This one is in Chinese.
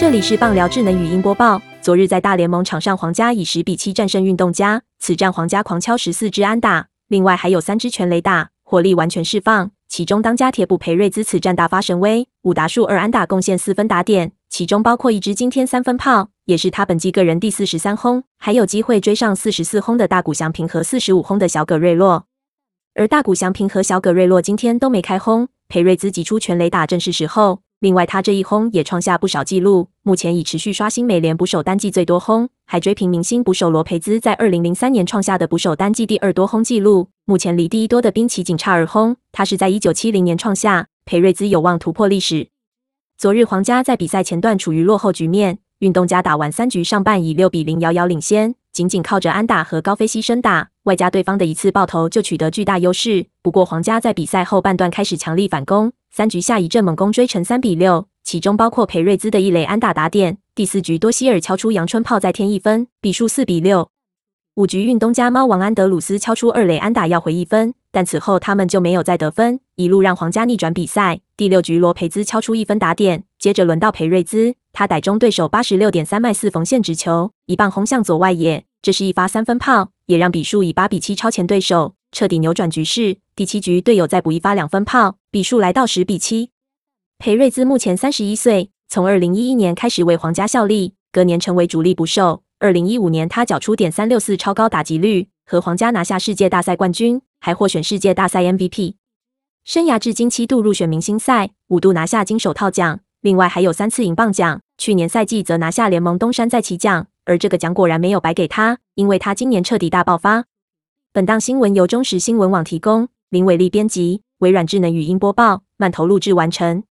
这里是棒聊智能语音播报。昨日在大联盟场上，皇家以十比七战胜运动家。此战皇家狂敲十四支安打，另外还有三支全垒打，火力完全释放。其中当家铁捕裴瑞兹此战大发神威，五打数二安打，贡献四分打点，其中包括一支惊天三分炮，也是他本季个人第四十三轰，还有机会追上四十四轰的大谷翔平和四十五轰的小葛瑞洛。而大谷翔平和小葛瑞洛今天都没开轰，裴瑞兹挤出全垒打正是时候。另外，他这一轰也创下不少纪录，目前已持续刷新美联捕手单季最多轰，还追平明星捕手罗培兹在二零零三年创下的捕手单季第二多轰纪录。目前离第一多的兵棋仅差二轰，他是在一九七零年创下，裴瑞兹有望突破历史。昨日皇家在比赛前段处于落后局面，运动家打完三局上半以六比零遥遥领先，仅仅靠着安打和高飞牺牲打，外加对方的一次爆头就取得巨大优势。不过皇家在比赛后半段开始强力反攻。三局下一阵猛攻追成三比六，其中包括裴瑞兹的一垒安打打点。第四局多希尔敲出阳春炮再添一分，比数四比六。五局运东家猫王安德鲁斯敲出二垒安打要回一分，但此后他们就没有再得分，一路让皇家逆转比赛。第六局罗培兹敲出一分打点，接着轮到裴瑞兹，他逮中对手八十六点三迈四缝线直球，一棒轰向左外野，这是一发三分炮，也让比数以八比七超前对手。彻底扭转局势。第七局，队友再补一发两分炮，比数来到十比七。裴瑞兹目前三十一岁，从二零一一年开始为皇家效力，隔年成为主力捕手。二零一五年，他缴出点三六四超高打击率，和皇家拿下世界大赛冠军，还获选世界大赛 MVP。生涯至今七度入选明星赛，五度拿下金手套奖，另外还有三次银棒奖。去年赛季则拿下联盟东山再起奖，而这个奖果然没有白给他，因为他今年彻底大爆发。本档新闻由中时新闻网提供，林伟利编辑，微软智能语音播报，慢投录制完成。